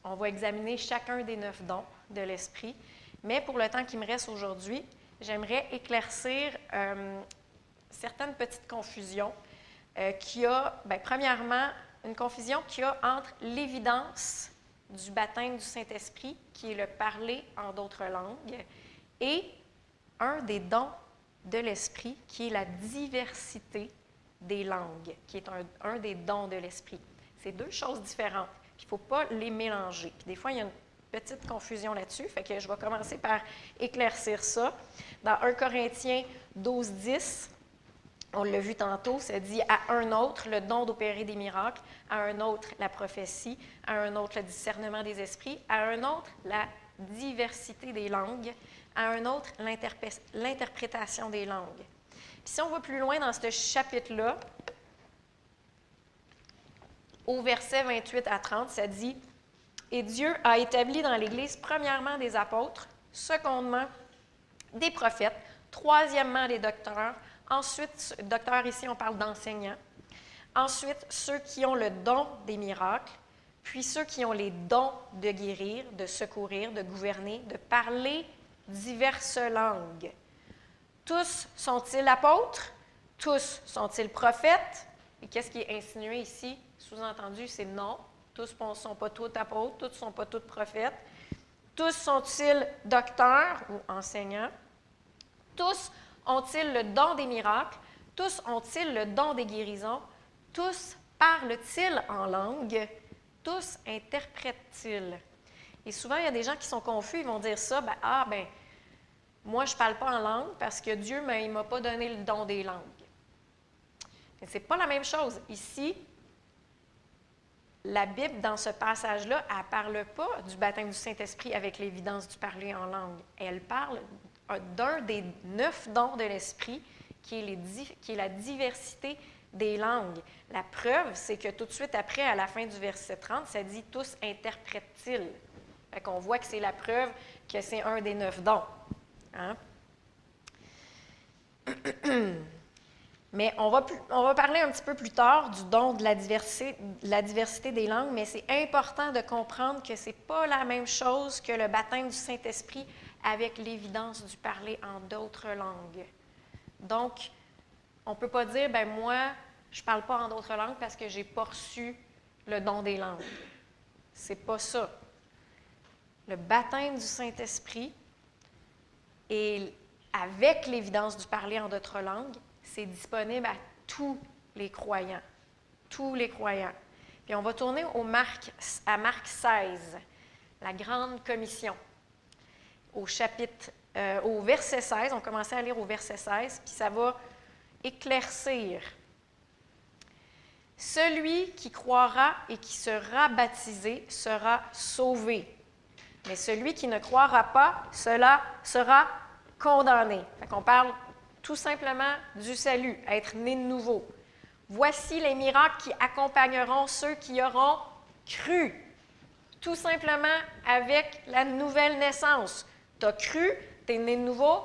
on va examiner chacun des neuf dons de l'Esprit. Mais pour le temps qui me reste aujourd'hui, j'aimerais éclaircir euh, certaines petites confusions euh, qu'il y a, bien, premièrement, une confusion qu'il y a entre l'évidence du baptême du Saint-Esprit, qui est le parler en d'autres langues, et un des dons de l'Esprit, qui est la diversité des langues, qui est un des dons de l'Esprit. C'est deux choses différentes. Il ne faut pas les mélanger. Puis des fois, il y a une petite confusion là-dessus. Fait que je vais commencer par éclaircir ça. Dans 1 Corinthiens 12, 10, on l'a vu tantôt, ça dit à un autre le don d'opérer des miracles, à un autre la prophétie, à un autre le discernement des esprits, à un autre la diversité des langues, à un autre l'interprétation des langues. Puis si on va plus loin dans ce chapitre-là, au verset 28 à 30, ça dit Et Dieu a établi dans l'Église, premièrement, des apôtres, secondement, des prophètes, troisièmement, des docteurs, ensuite, docteurs ici, on parle d'enseignants, ensuite, ceux qui ont le don des miracles, puis ceux qui ont les dons de guérir, de secourir, de gouverner, de parler diverses langues. Tous sont-ils apôtres? Tous sont-ils prophètes? Et qu'est-ce qui est insinué ici? Sous-entendu, c'est non. Tous ne sont pas tous apôtres, tous ne sont pas tous prophètes. Tous sont-ils docteurs ou enseignants? Tous ont-ils le don des miracles? Tous ont-ils le don des guérisons? Tous parle-t-il en langue? Tous interprètent-ils? Et souvent, il y a des gens qui sont confus, ils vont dire ça, ben, ah, ben, moi, je ne parle pas en langue parce que Dieu ne m'a pas donné le don des langues. Ce n'est pas la même chose. Ici, la Bible, dans ce passage-là, elle ne parle pas du baptême du Saint-Esprit avec l'évidence du parler en langue. Elle parle d'un des neuf dons de l'Esprit qui, est la diversité des langues. La preuve, c'est que tout de suite après, à la fin du verset 30, ça dit tous interprètent-ils. On voit que c'est la preuve que c'est un des neuf dons. Hein? [CLEARS THROAT] Mais on va, parler un petit peu plus tard du don de la diversité, des langues, mais c'est important de comprendre que ce n'est pas la même chose que le baptême du Saint-Esprit avec l'évidence du parler en d'autres langues. Donc, on ne peut pas dire, ben moi, je ne parle pas en d'autres langues parce que je n'ai pas reçu le don des langues. C'est pas ça. Le baptême du Saint-Esprit et avec l'évidence du parler en d'autres langues, c'est disponible à tous les croyants. Tous les croyants. Puis on va tourner au Marc, à Marc 16, la grande commission. Au chapitre, euh, au verset 16, on commençait à lire au verset 16, puis ça va éclaircir. Celui qui croira et qui sera baptisé sera sauvé. Mais celui qui ne croira pas, cela sera condamné. Fait qu'on parle tout simplement du salut, être né de nouveau. Voici les miracles qui accompagneront ceux qui auront cru. Tout simplement avec la nouvelle naissance. Tu as cru, tu es né de nouveau,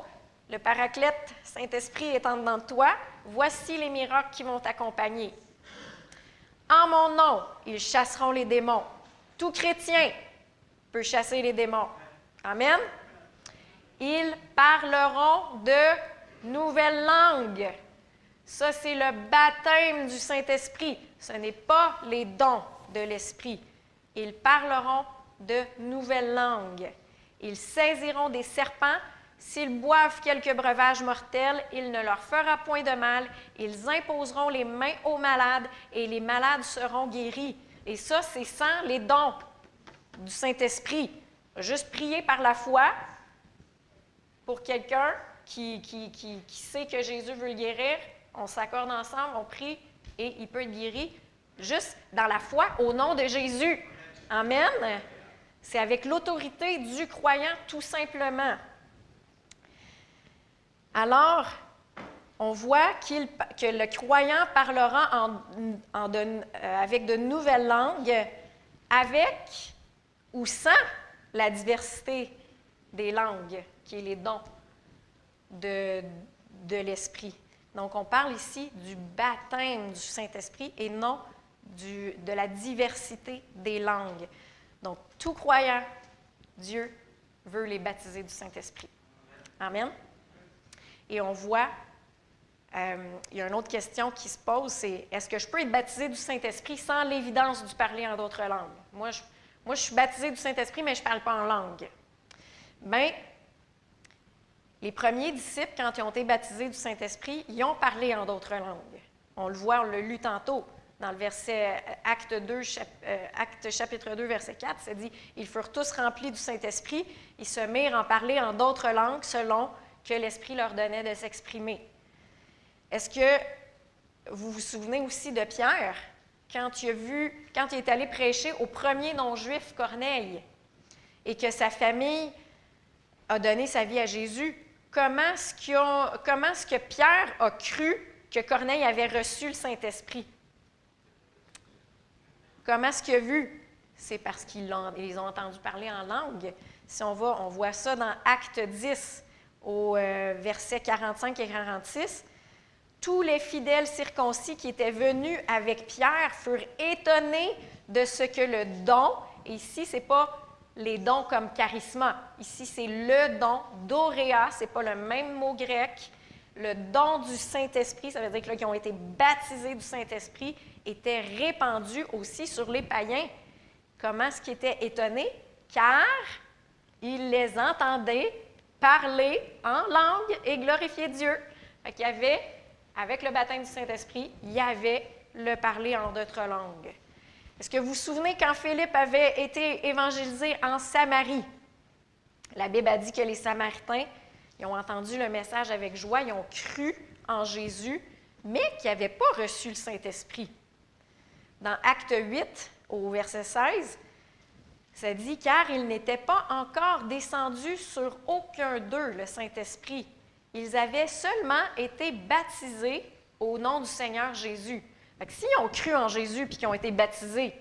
le paraclète Saint-Esprit est en dedans de toi. Voici les miracles qui vont t'accompagner. En mon nom, ils chasseront les démons. Tout chrétien peut chasser les démons. Amen. Ils parleront de nouvelles langues. Ça, c'est le baptême du Saint-Esprit. Ce n'est pas les dons de l'Esprit. Ils parleront de nouvelles langues. Ils saisiront des serpents. S'ils boivent quelques breuvages mortels, il ne leur fera point de mal. Ils imposeront les mains aux malades et les malades seront guéris. Et ça, c'est sans les dons du Saint-Esprit. Juste prier par la foi pour quelqu'un qui, qui, qui, sait que Jésus veut le guérir. On s'accorde ensemble, on prie et il peut être guéri juste dans la foi au nom de Jésus. Amen. C'est avec l'autorité du croyant tout simplement. Alors, on voit que le croyant parlera euh, avec de nouvelles langues, avec ou sans la diversité des langues, qui est les dons de, de l'Esprit. Donc, on parle ici du baptême du Saint-Esprit et non du, de la diversité des langues. Donc, tout croyant, Dieu veut les baptiser du Saint-Esprit. Amen. Et on voit, euh, il y a une autre question qui se pose, c'est est-ce que je peux être baptisé du Saint-Esprit sans l'évidence du parler en d'autres langues? Moi, je moi, je suis baptisé du Saint-Esprit, mais je ne parle pas en langue. Bien, les premiers disciples, quand ils ont été baptisés du Saint-Esprit, ils ont parlé en d'autres langues. On le voit, on l'a lu tantôt dans le verset euh, Acte, 2, euh, Acte chapitre 2, verset 4, ça dit Ils furent tous remplis du Saint-Esprit, ils se mirent en parler en d'autres langues selon que l'Esprit leur donnait de s'exprimer. Est-ce que vous vous souvenez aussi de Pierre? quand il, quand il est allé prêcher au premier non-juif, Corneille, et que sa famille a donné sa vie à Jésus, comment est-ce, que Pierre a cru que Corneille avait reçu le Saint-Esprit? Comment est-ce qu'il a vu? C'est parce qu'ils ont, ils ont entendu parler en langue. Si on va, on voit ça dans Acte 10, au euh, verset 45 et 46 tous les fidèles circoncis qui étaient venus avec Pierre furent étonnés de ce que le don, et ici, ce n'est pas les dons comme charisma, ici, c'est le don, doréa, ce n'est pas le même mot grec. Le don du Saint-Esprit, ça veut dire que qui ont été baptisés du Saint-Esprit, était répandu aussi sur les païens. Comment est-ce qu'ils étaient étonnés? Car ils les entendaient parler en langue et glorifier Dieu. il y avait avec le baptême du Saint-Esprit, il y avait le parler en d'autres langues. Est-ce que vous vous souvenez quand Philippe avait été évangélisé en Samarie? La Bible a dit que les Samaritains ils ont entendu le message avec joie, ils ont cru en Jésus, mais qui n'avaient pas reçu le Saint-Esprit. Dans Acte 8, au verset 16, ça dit Car il n'était pas encore descendu sur aucun d'eux, le Saint-Esprit. Ils avaient seulement été baptisés au nom du Seigneur Jésus. S'ils ont cru en Jésus et qu'ils ont été baptisés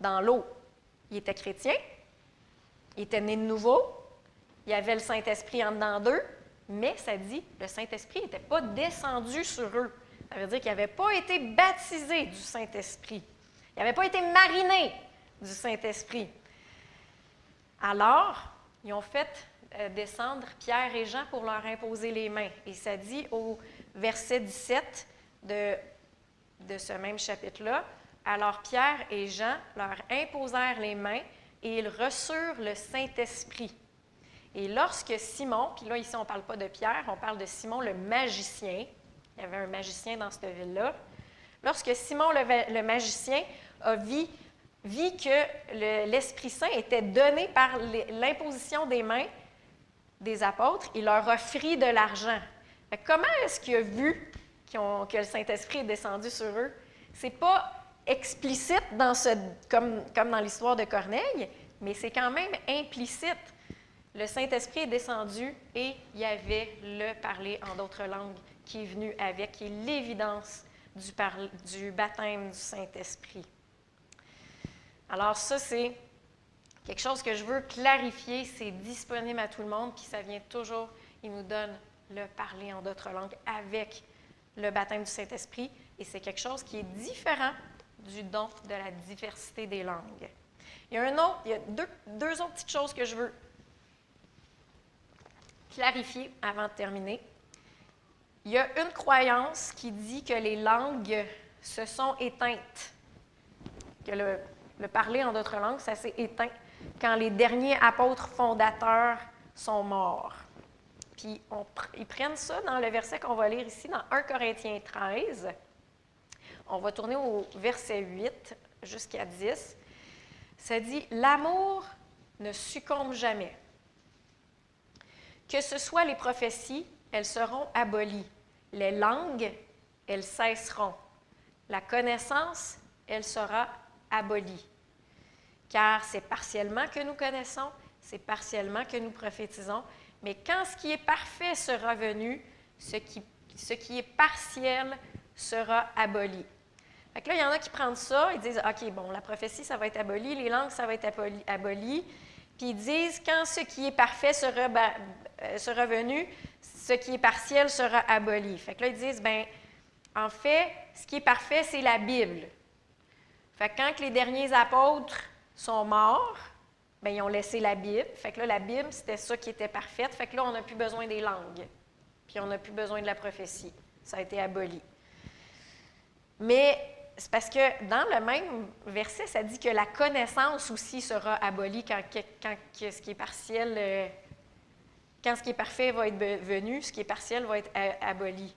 dans l'eau, ils étaient chrétiens, ils étaient nés de nouveau, il y avait le Saint-Esprit en dedans d'eux, mais ça dit le Saint-Esprit n'était pas descendu sur eux. Ça veut dire qu'ils n'avaient pas été baptisés du Saint-Esprit. Ils n'avaient pas été marinés du Saint-Esprit. Alors, ils ont fait euh, descendre Pierre et Jean pour leur imposer les mains. Et ça dit au verset 17 de, de ce même chapitre-là, Alors Pierre et Jean leur imposèrent les mains et ils reçurent le Saint-Esprit. Et lorsque Simon, puis là ici on ne parle pas de Pierre, on parle de Simon le magicien, il y avait un magicien dans cette ville-là, lorsque Simon le, magicien a vu, que l'Esprit Saint était donné par l'imposition des mains des apôtres, il leur offrit de l'argent. Comment est-ce qu'il a vu que le Saint-Esprit est descendu sur eux? Ce n'est pas explicite dans ce, comme, comme dans l'histoire de Corneille, mais c'est quand même implicite le Saint-Esprit est descendu et il y avait le parler en d'autres langues qui est venu avec, qui est l'évidence du, du baptême du Saint-Esprit. Alors ça, c'est quelque chose que je veux clarifier, c'est disponible à tout le monde, puis ça vient toujours, il nous donne le parler en d'autres langues avec le baptême du Saint-Esprit, et c'est quelque chose qui est différent du don de la diversité des langues. Il y a, un autre, il y a deux, deux autres petites choses que je veux clarifier avant de terminer. Il y a une croyance qui dit que les langues se sont éteintes, que le, parler en d'autres langues, ça s'est éteint quand les derniers apôtres fondateurs sont morts. Ils prennent ça dans le verset qu'on va lire ici, dans 1 Corinthiens 13. On va tourner au verset 8 jusqu'à 10. Ça dit L'amour ne succombe jamais. Que ce soit les prophéties, elles seront abolies. Les langues, elles cesseront. La connaissance, elle sera abolie. Car c'est partiellement que nous connaissons, c'est partiellement que nous prophétisons, mais quand ce qui est parfait sera venu, ce qui, est partiel sera aboli. Fait là, il y en a qui prennent ça et disent OK, bon, la prophétie, ça va être aboli, les langues, ça va être aboli. Puis ils disent quand ce qui est parfait sera euh, sera venu, ce qui est partiel sera aboli. Fait que là, ils disent, ben, en fait, ce qui est parfait, c'est la Bible. Fait que quand les derniers apôtres sont morts, ben, ils ont laissé la Bible. Fait que là, la Bible, c'était ça qui était parfaite. Fait que là, on n'a plus besoin des langues. Puis on n'a plus besoin de la prophétie. Ça a été aboli. Mais c'est parce que dans le même verset, ça dit que la connaissance aussi sera abolie quand, quand ce qui est partiel euh, quand ce qui est parfait va être venu, ce qui est partiel va être aboli.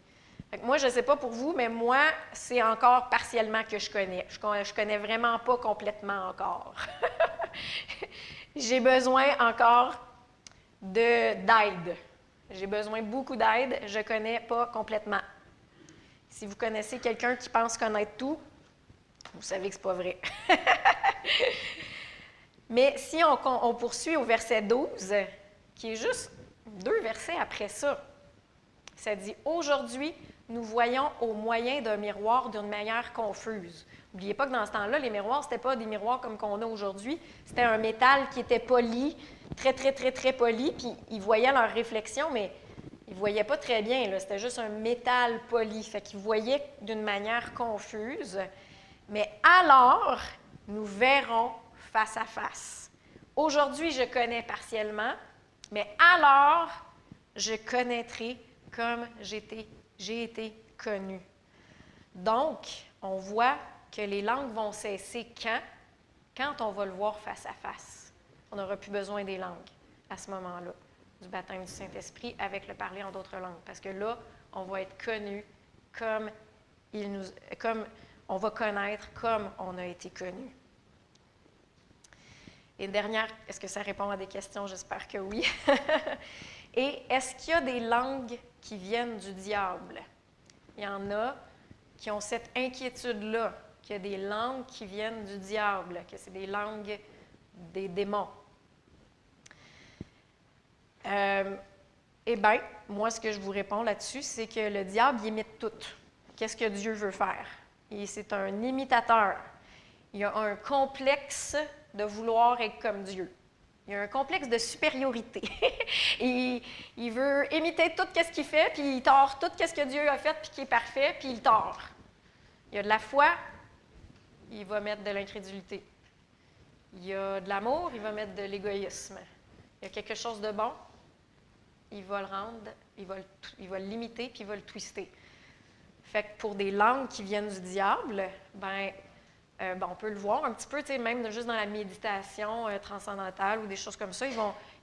Moi, je ne sais pas pour vous, mais moi, c'est encore partiellement que je connais. Je ne connais vraiment pas complètement encore. [LAUGHS] J'ai besoin encore d'aide. J'ai besoin beaucoup d'aide. Je ne connais pas complètement. Si vous connaissez quelqu'un qui pense connaître tout, vous savez que ce n'est pas vrai. [LAUGHS] Mais si on, on, poursuit au verset 12, qui est juste deux versets après ça, ça dit Aujourd'hui, nous voyons au moyen d'un miroir d'une manière confuse. N'oubliez pas que dans ce temps-là, les miroirs, ce n'étaient pas des miroirs comme qu'on a aujourd'hui. C'était un métal qui était poli, très, très, très, très poli, puis ils voyaient leur réflexion, mais ils ne voyaient pas très bien. C'était juste un métal poli. Fait qu'ils voyaient d'une manière confuse. Mais alors, nous verrons face à face. Aujourd'hui, je connais partiellement, mais alors je connaîtrai comme j'ai été connu. Donc, on voit que les langues vont cesser quand? Quand on va le voir face à face. On n'aura plus besoin des langues à ce moment-là, du baptême du Saint-Esprit avec le parler en d'autres langues. Parce que là, on va être connu comme, il nous, comme on va connaître comme on a été connu. Et dernière, est-ce que ça répond à des questions? J'espère que oui. [LAUGHS] Et est-ce qu'il y a des langues qui viennent du diable? Il y en a qui ont cette inquiétude-là, qu'il y a des langues qui viennent du diable, que c'est des langues des démons. Euh, eh bien, moi, ce que je vous réponds là-dessus, c'est que le diable imite tout. Qu'est-ce que Dieu veut faire? Et c'est un imitateur. Il y a un complexe de vouloir être comme Dieu. Il y a un complexe de supériorité. [LAUGHS] il, veut imiter tout ce qu'il fait, puis il tord tout ce que Dieu a fait, puis qui est parfait, puis il tord. Il y a de la foi, il va mettre de l'incrédulité. Il y a de l'amour, il va mettre de l'égoïsme. Il y a quelque chose de bon, il va le rendre, il va le, il va le limiter, puis il va le twister. Fait que pour des langues qui viennent du diable, ben, euh, ben on peut le voir un petit peu, même juste dans la méditation euh, transcendantale ou des choses comme ça, il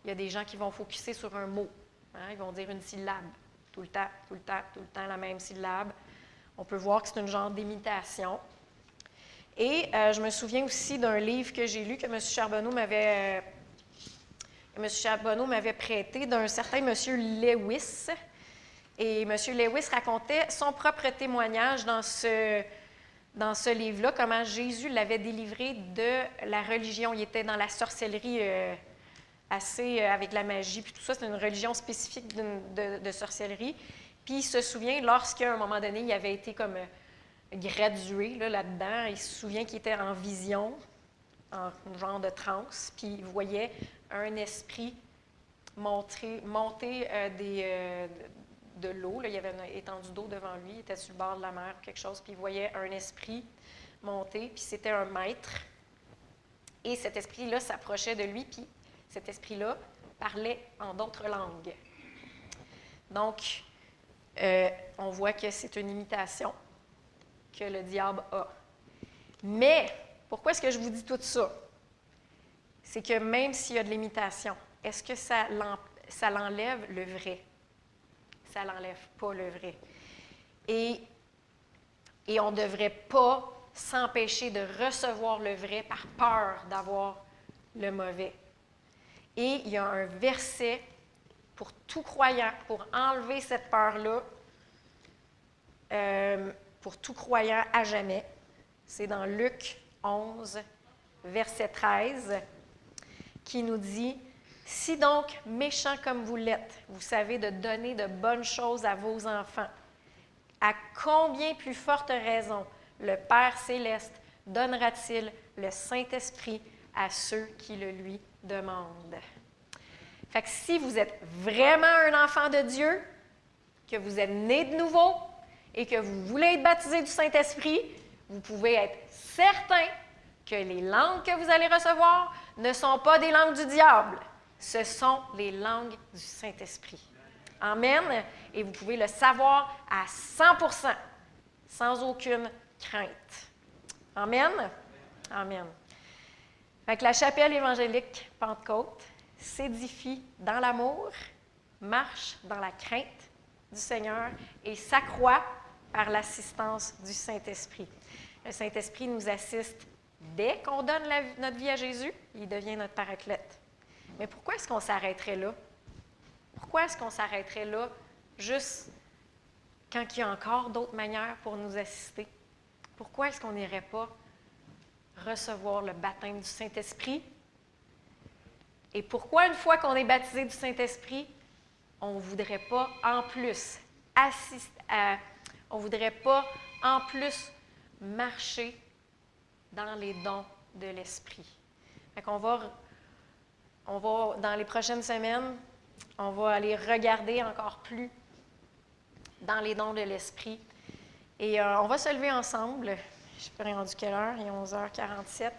y a des gens qui vont focuser sur un mot. Hein, ils vont dire une syllabe, tout le temps, tout le temps, tout le temps la même syllabe. On peut voir que c'est une genre d'imitation. Et euh, je me souviens aussi d'un livre que j'ai lu que M. Charbonneau m'avait M. Charbonneau m'avait prêté d'un certain M. Lewis. Et M. Lewis racontait son propre témoignage dans ce, dans ce livre-là, comment Jésus l'avait délivré de la religion. Il était dans la sorcellerie euh, assez euh, avec la magie, puis tout ça. C'est une religion spécifique de, sorcellerie. Puis il se souvient, lorsqu'à un moment donné, il avait été comme euh, gradué là-dedans, il se souvient qu'il était en vision, en genre de transe, puis il voyait un esprit monter, monter des, de l'eau. Il y avait une étendue d'eau devant lui, il était sur le bord de la mer ou quelque chose, puis il voyait un esprit monter, puis c'était un maître. Et cet esprit-là s'approchait de lui, puis cet esprit-là parlait en d'autres langues. Donc, euh, on voit que c'est une imitation que le diable a. Mais, pourquoi est-ce que je vous dis tout ça? C'est que même s'il y a de l'imitation, est-ce que ça l'enlève le vrai? Ça n'enlève pas le vrai. Et, et on ne devrait pas s'empêcher de recevoir le vrai par peur d'avoir le mauvais. Et il y a un verset pour tout croyant, pour enlever cette peur-là, euh, pour tout croyant à jamais. C'est dans Luc 11, verset 13, qui nous dit si donc, méchant comme vous l'êtes, vous savez de donner de bonnes choses à vos enfants, à combien plus forte raison le Père céleste donnera-t-il le Saint-Esprit à ceux qui le lui demandent? Fait que si vous êtes vraiment un enfant de Dieu, que vous êtes né de nouveau et que vous voulez être baptisé du Saint-Esprit, vous pouvez être certain que les langues que vous allez recevoir ne sont pas des langues du diable ce sont les langues du Saint-Esprit. Amen. Et vous pouvez le savoir à 100% sans aucune crainte. Amen. Amen. Fait la chapelle évangélique Pentecôte s'édifie dans l'amour, marche dans la crainte du Seigneur et s'accroît par l'assistance du Saint-Esprit. Le Saint-Esprit nous assiste dès qu'on donne notre vie à Jésus, il devient notre paraclète. Mais pourquoi est-ce qu'on s'arrêterait là? Pourquoi est-ce qu'on s'arrêterait là juste quand il y a encore d'autres manières pour nous assister? Pourquoi est-ce qu'on n'irait pas recevoir le baptême du Saint-Esprit? Et pourquoi, une fois qu'on est baptisé du Saint-Esprit, on ne voudrait pas en plus assister à, on voudrait pas en plus marcher dans les dons de l'Esprit? Qu'on va on va, dans les prochaines semaines, on va aller regarder encore plus dans les dons de l'Esprit. Et euh, on va se lever ensemble. Je suis rendu quelle heure? Il est 11h47.